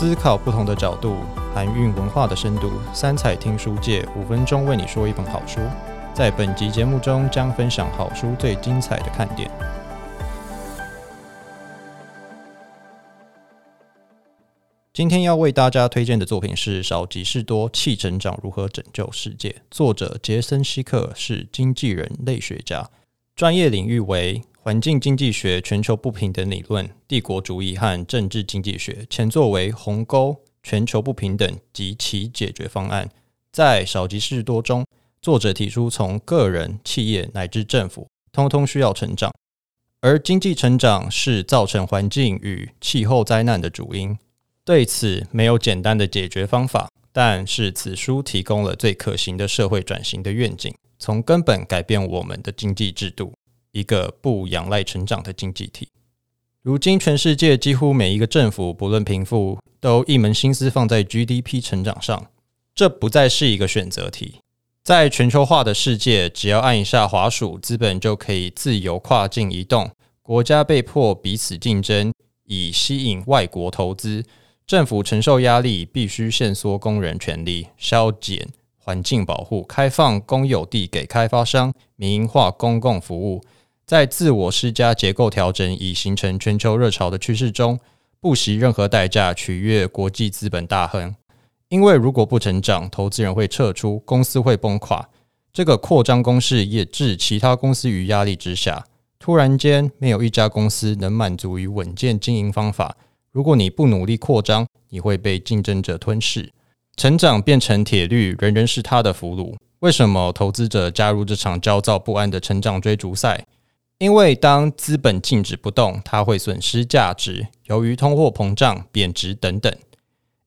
思考不同的角度，含蕴文化的深度。三彩听书界五分钟为你说一本好书。在本集节目中，将分享好书最精彩的看点。今天要为大家推荐的作品是《少即是多：气成长如何拯救世界》，作者杰森·希克是经纪人类学家，专业领域为环境经济学、全球不平等理论、帝国主义和政治经济学。前作为《鸿沟：全球不平等及其解决方案》。在《少即是多》中，作者提出从个人、企业乃至政府，通通需要成长，而经济成长是造成环境与气候灾难的主因。对此没有简单的解决方法，但是此书提供了最可行的社会转型的愿景，从根本改变我们的经济制度，一个不仰赖成长的经济体。如今，全世界几乎每一个政府，不论贫富，都一门心思放在 GDP 成长上，这不再是一个选择题。在全球化的世界，只要按一下滑鼠，资本就可以自由跨境移动，国家被迫彼此竞争，以吸引外国投资。政府承受压力，必须限缩工人权利，削减环境保护，开放公有地给开发商，民营化公共服务，在自我施加结构调整，以形成全球热潮的趋势中，不惜任何代价取悦国际资本大亨。因为如果不成长，投资人会撤出，公司会崩垮。这个扩张公式也置其他公司于压力之下。突然间，没有一家公司能满足于稳健经营方法。如果你不努力扩张，你会被竞争者吞噬。成长变成铁律，人人是他的俘虏。为什么投资者加入这场焦躁不安的成长追逐赛？因为当资本静止不动，它会损失价值，由于通货膨胀、贬值等等。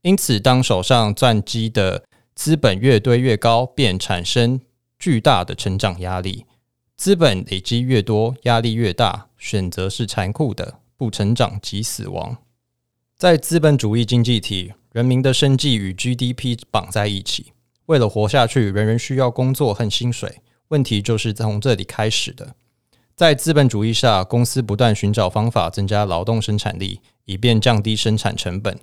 因此，当手上攥积的资本越堆越高，便产生巨大的成长压力。资本累积越多，压力越大。选择是残酷的，不成长即死亡。在资本主义经济体，人民的生计与 GDP 绑在一起。为了活下去，人人需要工作和薪水。问题就是从这里开始的。在资本主义下，公司不断寻找方法增加劳动生产力，以便降低生产成本。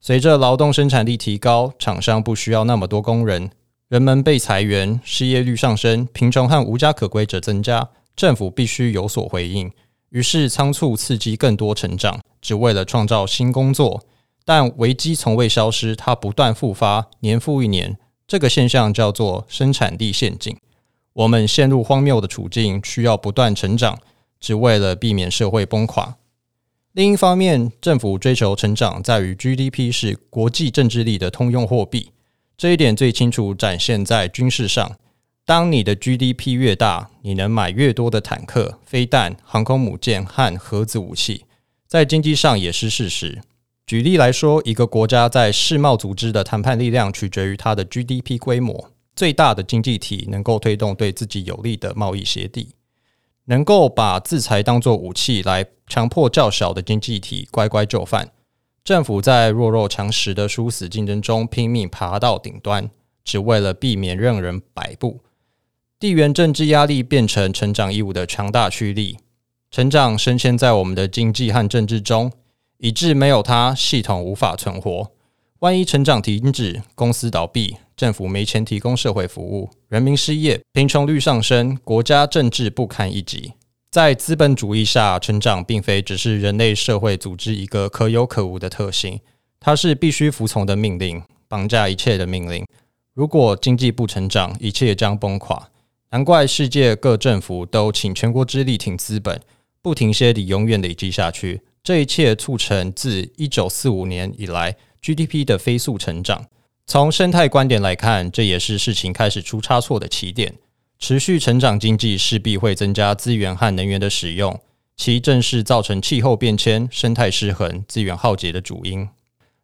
随着劳动生产力提高，厂商不需要那么多工人，人们被裁员，失业率上升，贫穷和无家可归者增加，政府必须有所回应。于是仓促刺激更多成长，只为了创造新工作。但危机从未消失，它不断复发，年复一年。这个现象叫做生产力陷阱。我们陷入荒谬的处境，需要不断成长，只为了避免社会崩垮。另一方面，政府追求成长，在于 GDP 是国际政治力的通用货币。这一点最清楚展现在军事上。当你的 GDP 越大，你能买越多的坦克、飞弹、航空母舰和核子武器。在经济上也是事实。举例来说，一个国家在世贸组织的谈判力量取决于它的 GDP 规模。最大的经济体能够推动对自己有利的贸易协定，能够把制裁当作武器来强迫较小的经济体乖乖就范。政府在弱肉强食的殊死竞争中拼命爬到顶端，只为了避免任人摆布。地缘政治压力变成成长义务的强大驱力，成长深陷在我们的经济和政治中，以致没有它，系统无法存活。万一成长停止，公司倒闭，政府没钱提供社会服务，人民失业，贫穷率上升，国家政治不堪一击。在资本主义下，成长并非只是人类社会组织一个可有可无的特性，它是必须服从的命令，绑架一切的命令。如果经济不成长，一切将崩垮。难怪世界各政府都倾全国之力挺资本，不停歇地永远累积下去。这一切促成自一九四五年以来 GDP 的飞速成长。从生态观点来看，这也是事情开始出差错的起点。持续成长经济势必会增加资源和能源的使用，其正是造成气候变迁、生态失衡、资源耗竭的主因。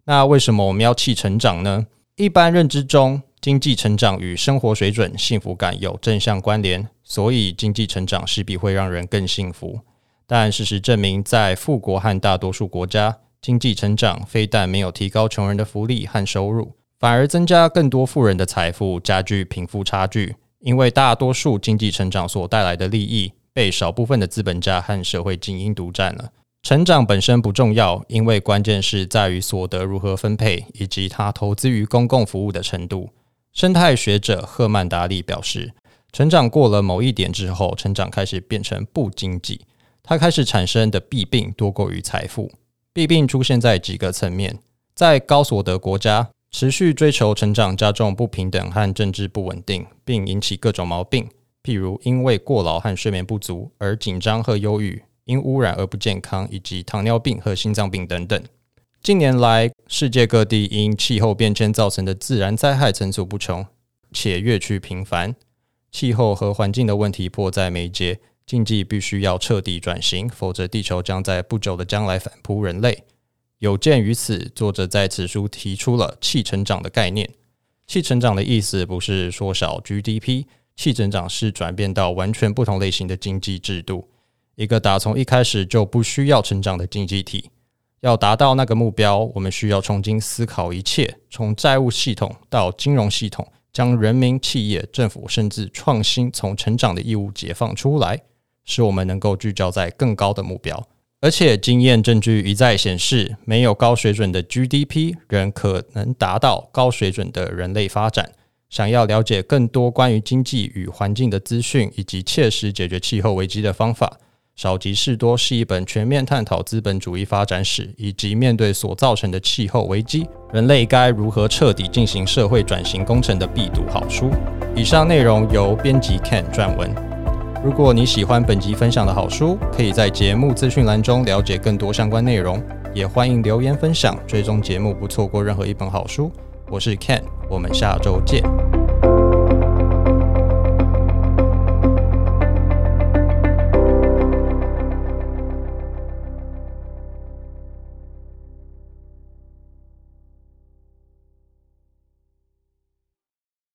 那为什么我们要气成长呢？一般认知中。经济成长与生活水准、幸福感有正向关联，所以经济成长势必会让人更幸福。但事实证明，在富国和大多数国家，经济成长非但没有提高穷人的福利和收入，反而增加更多富人的财富，加剧贫富差距。因为大多数经济成长所带来的利益被少部分的资本家和社会精英独占了。成长本身不重要，因为关键是在于所得如何分配，以及它投资于公共服务的程度。生态学者赫曼达利表示，成长过了某一点之后，成长开始变成不经济，它开始产生的弊病多过于财富。弊病出现在几个层面，在高所得国家，持续追求成长加重不平等和政治不稳定，并引起各种毛病，譬如因为过劳和睡眠不足而紧张和忧郁。因污染而不健康，以及糖尿病和心脏病等等。近年来，世界各地因气候变迁造成的自然灾害层出不穷，且越趋频繁。气候和环境的问题迫在眉睫，经济必须要彻底转型，否则地球将在不久的将来反扑人类。有鉴于此，作者在此书提出了“气成长”的概念。气成长的意思不是缩小 GDP，气成长是转变到完全不同类型的经济制度。一个打从一开始就不需要成长的经济体，要达到那个目标，我们需要重新思考一切，从债务系统到金融系统，将人民、企业、政府甚至创新从成长的义务解放出来，使我们能够聚焦在更高的目标。而且，经验证据一再显示，没有高水准的 GDP，仍可能达到高水准的人类发展。想要了解更多关于经济与环境的资讯，以及切实解决气候危机的方法。少即是多是一本全面探讨资本主义发展史以及面对所造成的气候危机，人类该如何彻底进行社会转型工程的必读好书。以上内容由编辑 Ken 撰文。如果你喜欢本集分享的好书，可以在节目资讯栏中了解更多相关内容，也欢迎留言分享，追踪节目不错过任何一本好书。我是 Ken，我们下周见。